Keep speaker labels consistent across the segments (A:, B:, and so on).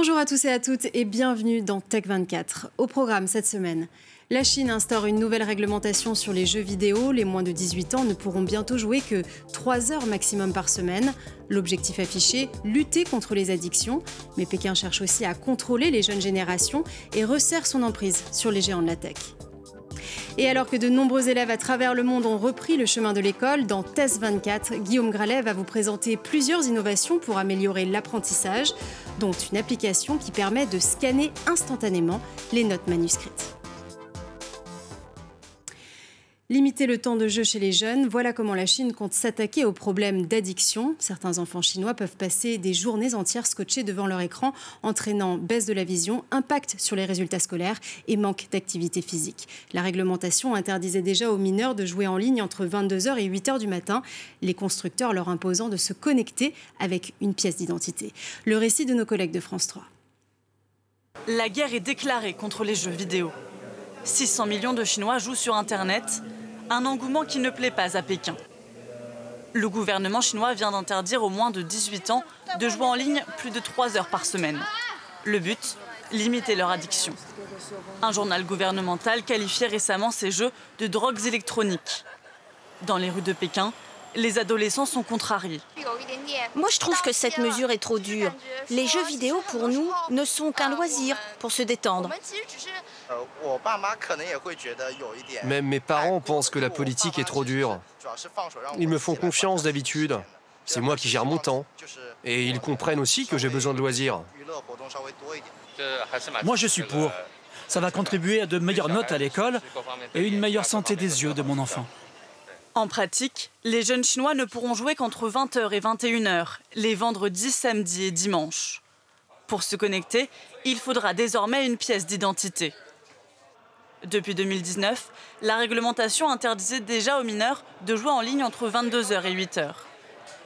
A: Bonjour à tous et à toutes et bienvenue dans Tech24. Au programme cette semaine, la Chine instaure une nouvelle réglementation sur les jeux vidéo. Les moins de 18 ans ne pourront bientôt jouer que 3 heures maximum par semaine. L'objectif affiché, lutter contre les addictions. Mais Pékin cherche aussi à contrôler les jeunes générations et resserre son emprise sur les géants de la tech. Et alors que de nombreux élèves à travers le monde ont repris le chemin de l'école, dans TES 24, Guillaume Gralet va vous présenter plusieurs innovations pour améliorer l'apprentissage, dont une application qui permet de scanner instantanément les notes manuscrites. Limiter le temps de jeu chez les jeunes, voilà comment la Chine compte s'attaquer au problème d'addiction. Certains enfants chinois peuvent passer des journées entières scotchés devant leur écran, entraînant baisse de la vision, impact sur les résultats scolaires et manque d'activité physique. La réglementation interdisait déjà aux mineurs de jouer en ligne entre 22h et 8h du matin, les constructeurs leur imposant de se connecter avec une pièce d'identité. Le récit de nos collègues de France 3.
B: La guerre est déclarée contre les jeux vidéo. 600 millions de Chinois jouent sur Internet un engouement qui ne plaît pas à Pékin. Le gouvernement chinois vient d'interdire aux moins de 18 ans de jouer en ligne plus de 3 heures par semaine. Le but Limiter leur addiction. Un journal gouvernemental qualifiait récemment ces jeux de drogues électroniques. Dans les rues de Pékin, les adolescents sont contrariés.
C: Moi, je trouve que cette mesure est trop dure. Les jeux vidéo, pour nous, ne sont qu'un loisir pour se détendre.
D: Même mes parents pensent que la politique est trop dure. Ils me font confiance d'habitude. C'est moi qui gère mon temps. Et ils comprennent aussi que j'ai besoin de loisirs.
E: Moi, je suis pour. Ça va contribuer à de meilleures notes à l'école et une meilleure santé des yeux de mon enfant.
B: En pratique, les jeunes Chinois ne pourront jouer qu'entre 20h et 21h, les vendredis, samedis et dimanches. Pour se connecter, il faudra désormais une pièce d'identité. Depuis 2019, la réglementation interdisait déjà aux mineurs de jouer en ligne entre 22h et 8h.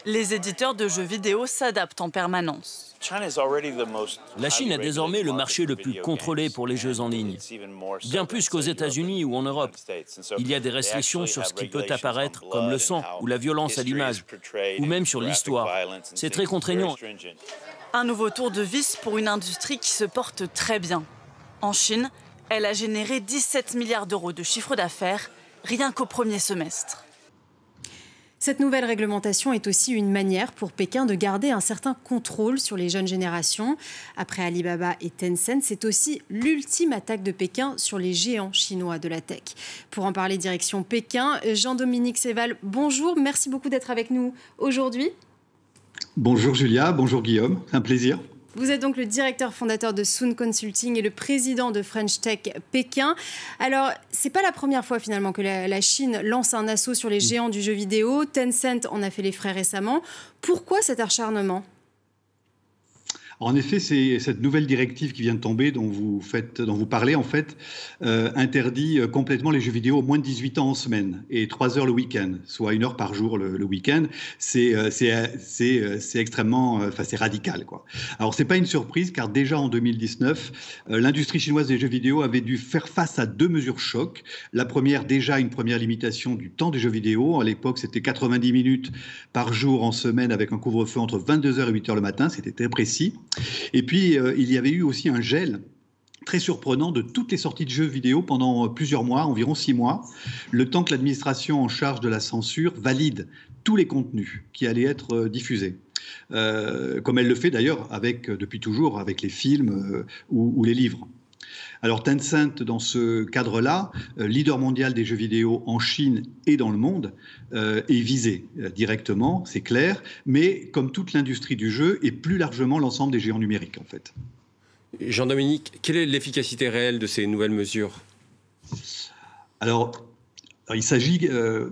B: Les éditeurs de jeux vidéo s'adaptent en permanence.
F: La Chine est désormais le marché le plus contrôlé pour les jeux en ligne, bien plus qu'aux États-Unis ou en Europe. Il y a des restrictions sur ce qui peut apparaître comme le sang ou la violence à l'image, ou même sur l'histoire. C'est très contraignant.
B: Un nouveau tour de vis pour une industrie qui se porte très bien. En Chine, elle a généré 17 milliards d'euros de chiffre d'affaires rien qu'au premier semestre.
A: Cette nouvelle réglementation est aussi une manière pour Pékin de garder un certain contrôle sur les jeunes générations. Après Alibaba et Tencent, c'est aussi l'ultime attaque de Pékin sur les géants chinois de la tech. Pour en parler direction Pékin, Jean-Dominique Séval, bonjour, merci beaucoup d'être avec nous aujourd'hui.
G: Bonjour Julia, bonjour Guillaume, un plaisir.
A: Vous êtes donc le directeur fondateur de Soon Consulting et le président de French Tech Pékin. Alors, c'est pas la première fois finalement que la, Chine lance un assaut sur les mm. géants du jeu vidéo. Tencent en a fait les frais récemment. Pourquoi cet acharnement?
G: En effet, c'est cette nouvelle directive qui vient de tomber, dont vous, faites, dont vous parlez, en fait, euh, interdit euh, complètement les jeux vidéo au moins de 18 ans en semaine et 3 heures le week-end, soit une heure par jour le, week-end. C'est euh, extrêmement, enfin, radical, quoi. Alors, c'est pas une surprise, car déjà en 2019, l'industrie chinoise des jeux vidéo avait dû faire face à deux mesures choc. La première, déjà une première limitation du temps des jeux vidéo. À l'époque, c'était 90 minutes par jour en semaine avec un couvre-feu entre 22h et 8h le matin. C'était très précis. Et puis, euh, il y avait eu aussi un gel très surprenant de toutes les sorties de jeux vidéo pendant plusieurs mois, environ six mois, le temps que l'administration en charge de la censure valide tous les contenus qui allaient être euh, diffusés. Euh, comme elle le fait d'ailleurs depuis toujours avec les films ou, les livres. Alors Tencent, dans ce cadre-là, leader mondial des jeux vidéo en Chine et dans le monde, est visé directement, c'est clair, mais comme toute l'industrie du jeu et plus largement l'ensemble des géants numériques en fait.
D: Jean-Dominique, quelle est l'efficacité réelle de ces nouvelles mesures?
G: Alors, il s'agit, euh,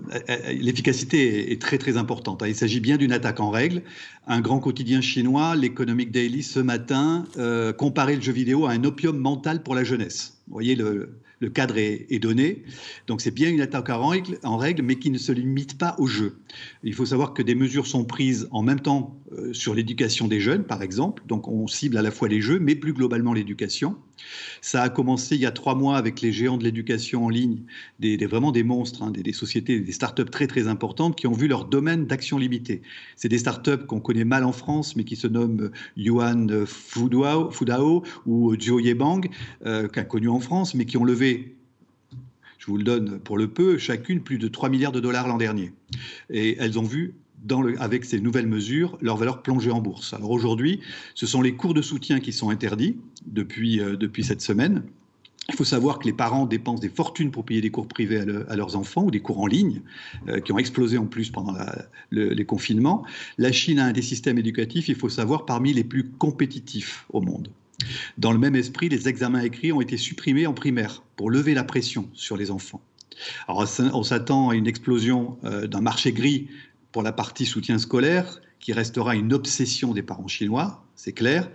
G: l'efficacité est très très importante. Hein. Il s'agit bien d'une attaque en règle. Un grand quotidien chinois, l'Economic Daily, ce matin, euh, comparait le jeu vidéo à un opium mental pour la jeunesse. Vous voyez, le, cadre est, donné. Donc c'est bien une attaque en règle, en règle, mais qui ne se limite pas au jeu. Il faut savoir que des mesures sont prises en même temps euh, sur l'éducation des jeunes, par exemple. Donc on cible à la fois les jeux, mais plus globalement l'éducation. Ça a commencé il y a trois mois avec les géants de l'éducation en ligne, des, vraiment des monstres, hein, des, sociétés, des startups très très importantes qui ont vu leur domaine d'action limité. C'est des startups qu'on connaît mal en France, mais qui se nomment Yuan Fudao, ou Zhou Yebang, euh, qu'on a connu en France, mais qui ont levé je vous le donne pour le peu, chacune plus de 3 milliards de dollars l'an dernier. Et elles ont vu avec ces nouvelles mesures, leur valeur plonger en bourse. Alors aujourd'hui, ce sont les cours de soutien qui sont interdits depuis, euh, depuis cette semaine. Il faut savoir que les parents dépensent des fortunes pour payer des cours privés à, leurs enfants ou des cours en ligne, euh, qui ont explosé en plus pendant les confinements. La Chine a un des systèmes éducatifs, il faut savoir, parmi les plus compétitifs au monde. Dans le même esprit, les examens écrits ont été supprimés en primaire pour lever la pression sur les enfants. Alors, on s'attend à une explosion euh, d'un marché gris pour la partie soutien scolaire, qui restera une obsession des parents chinois, c'est clair.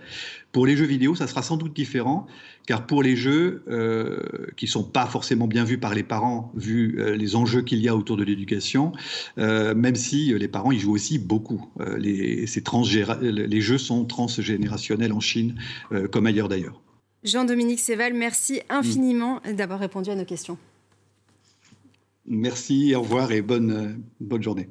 G: Pour les jeux vidéo, ça sera sans doute différent, car pour les jeux euh, qui ne sont pas forcément bien vus par les parents, vu euh, les enjeux qu'il y a autour de l'éducation, euh, même si les parents y jouent aussi beaucoup. les, les jeux sont transgénérationnels en Chine, comme ailleurs d'ailleurs.
A: Jean-Dominique Séval, merci infiniment d'avoir répondu à nos questions.
G: Merci, au revoir et bonne, bonne journée.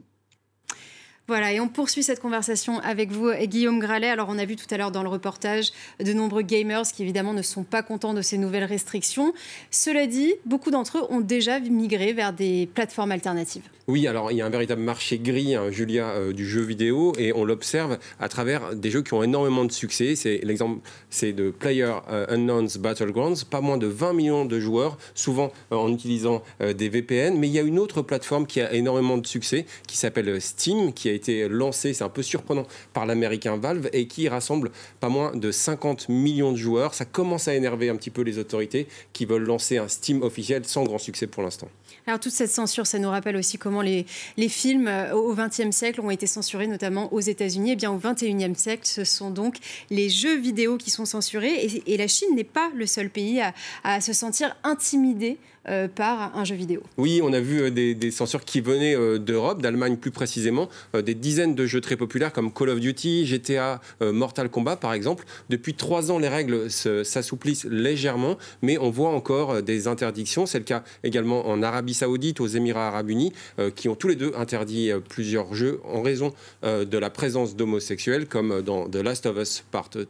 A: Voilà, et on poursuit cette conversation avec vous, Guillaume Gralet. Alors, on a vu tout à l'heure dans le reportage de nombreux gamers qui, évidemment, ne sont pas contents de ces nouvelles restrictions. Cela dit, beaucoup d'entre eux ont déjà migré vers des plateformes alternatives.
H: Oui, alors il y a un véritable marché gris, hein, Julia, euh, du jeu vidéo, et on l'observe à travers des jeux qui ont énormément de succès. C'est l'exemple, c'est de Player euh, Unknown's Battlegrounds, pas moins de 20 millions de joueurs, souvent euh, en utilisant des VPN. Mais il y a une autre plateforme qui a énormément de succès, qui s'appelle Steam, qui a été lancée, c'est un peu surprenant, par l'américain Valve, et qui rassemble pas moins de 50 millions de joueurs. Ça commence à énerver un petit peu les autorités qui veulent lancer un Steam officiel sans grand succès pour l'instant.
A: Alors toute cette censure, ça nous rappelle aussi comment les, les films euh, au XXe siècle ont été censurés, notamment aux États-Unis. Et eh bien au XXIe siècle, ce sont donc les jeux vidéo qui sont censurés. Et, et la Chine n'est pas le seul pays à, à se sentir intimidé euh, par un jeu vidéo.
H: Oui, on a vu euh, des, censures qui venaient euh, d'Europe, d'Allemagne plus précisément, des dizaines de jeux très populaires comme Call of Duty, GTA, Mortal Kombat par exemple. Depuis trois ans, les règles s'assouplissent légèrement, mais on voit encore des interdictions. C'est le cas également en Arabie Saoudite, aux Émirats Arabes Unis, qui ont tous les deux interdit plusieurs jeux en raison de la présence d'homosexuels, comme dans The Last of Us Part 2.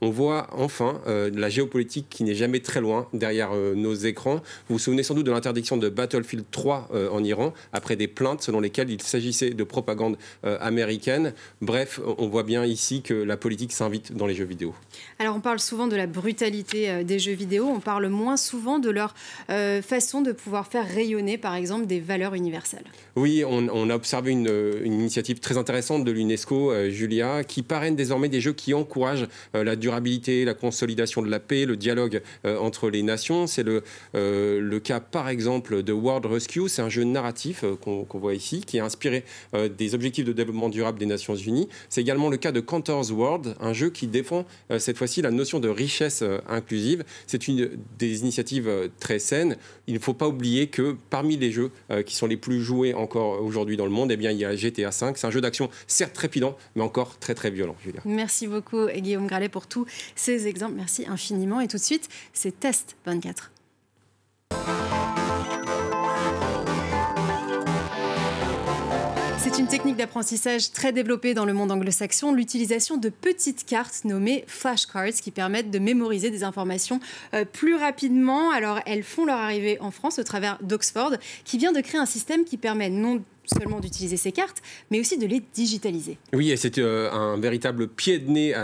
H: On voit enfin la géopolitique qui n'est jamais très loin derrière nos écrans. Vous souvenez sans doute de l'interdiction de Battlefield 3 euh, en Iran, après des plaintes selon lesquelles il s'agissait de propagande euh, américaine. Bref, on voit bien ici que la politique s'invite dans les jeux vidéo.
A: Alors on parle souvent de la brutalité euh, des jeux vidéo, on parle moins souvent de leur façon de pouvoir faire rayonner, par exemple, des valeurs universelles.
H: Oui, on, a observé une, initiative très intéressante de l'UNESCO, Julia, qui parraine désormais des jeux qui encouragent la durabilité, la consolidation de la paix, le dialogue entre les nations. C'est le, le cas par exemple de World Rescue, c'est un jeu narratif euh, qu'on voit ici, qui est inspiré euh, des objectifs de développement durable des Nations Unies. C'est également le cas de Cantor's World, un jeu qui défend euh, cette fois-ci la notion de richesse inclusive. C'est une des initiatives très saines. Il ne faut pas oublier que parmi les jeux qui sont les plus joués encore aujourd'hui dans le monde, eh bien, il y a GTA V. C'est un jeu d'action certes trépidant, mais encore très très violent.
A: Merci beaucoup Guillaume Gralet pour tous ces exemples. Merci infiniment. Et tout de suite, c'est Test 24. C'est une technique d'apprentissage très développée dans le monde anglo-saxon, l'utilisation de petites cartes nommées flashcards qui permettent de mémoriser des informations euh, plus rapidement. Alors elles font leur arrivée en France au travers d'Oxford qui vient de créer un système qui permet non seulement d'utiliser ces cartes, mais aussi de les digitaliser.
H: Oui, et c'est euh, un véritable pied de nez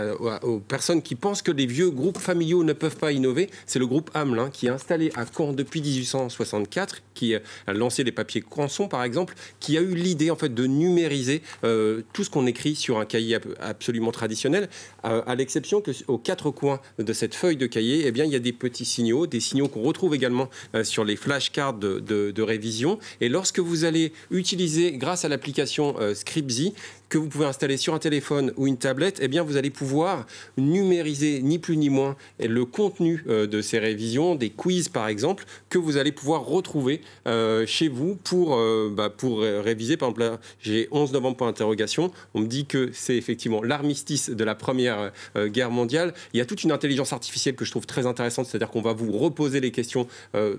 H: aux personnes qui pensent que les vieux groupes familiaux ne peuvent pas innover. C'est le groupe Hamelin qui est installé à Caen depuis 1864, qui a lancé les papiers Canson par exemple, qui a eu l'idée en fait de numériser euh, tout ce qu'on écrit sur un cahier absolument traditionnel, euh, à l'exception que aux quatre coins de cette feuille de cahier, eh bien il y a des petits signaux, des signaux qu'on retrouve également sur les flashcards de, de révision. Et lorsque vous allez utiliser grâce à l'application euh, Scriptsy, que vous pouvez installer sur un téléphone ou une tablette, eh bien, vous allez pouvoir numériser ni plus ni moins le contenu euh, de ces révisions, des quiz par exemple, que vous allez pouvoir retrouver euh, chez vous pour, euh, bah, pour réviser. Par exemple, j'ai 11 novembre pour interrogation. On me dit que c'est effectivement l'armistice de la Première Guerre mondiale. Il y a toute une intelligence artificielle que je trouve très intéressante, c'est-à-dire qu'on va vous reposer les questions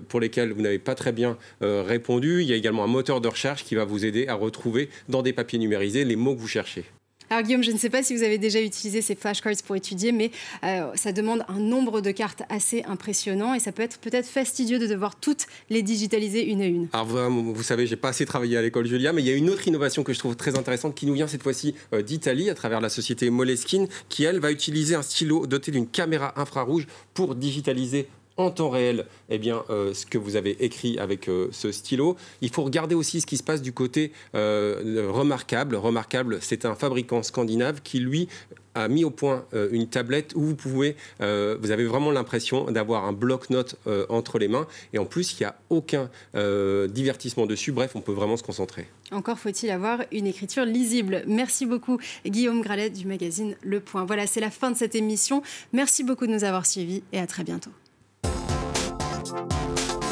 H: pour lesquelles vous n'avez pas très bien répondu. Il y a également un moteur de recherche qui va vous aider à retrouver dans des papiers numérisés les mots que vous cherchez.
A: Alors Guillaume, je ne sais pas si vous avez déjà utilisé ces flashcards pour étudier, mais euh, ça demande un nombre de cartes assez impressionnant et ça peut être peut-être fastidieux de devoir toutes les digitaliser une à une.
H: Alors vous, vous savez, j'ai pas assez travaillé à l'école Julia, mais il y a une autre innovation que je trouve très intéressante qui nous vient cette fois-ci euh, d'Italie à travers la société Moleskine, qui elle va utiliser un stylo doté d'une caméra infrarouge pour digitaliser en temps réel eh bien, euh, ce que vous avez écrit avec euh, ce stylo. Il faut regarder aussi ce qui se passe du côté euh, remarquable. Remarquable, c'est un fabricant scandinave qui, lui, a mis au point une tablette où vous pouvez, vous avez vraiment l'impression d'avoir un bloc-notes entre les mains. Et en plus, il n'y a aucun divertissement dessus. Bref, on peut vraiment se concentrer.
A: Encore faut-il avoir une écriture lisible. Merci beaucoup, Guillaume Gralet du magazine Le Point. Voilà, c'est la fin de cette émission. Merci beaucoup de nous avoir suivis et à très bientôt. Thank you.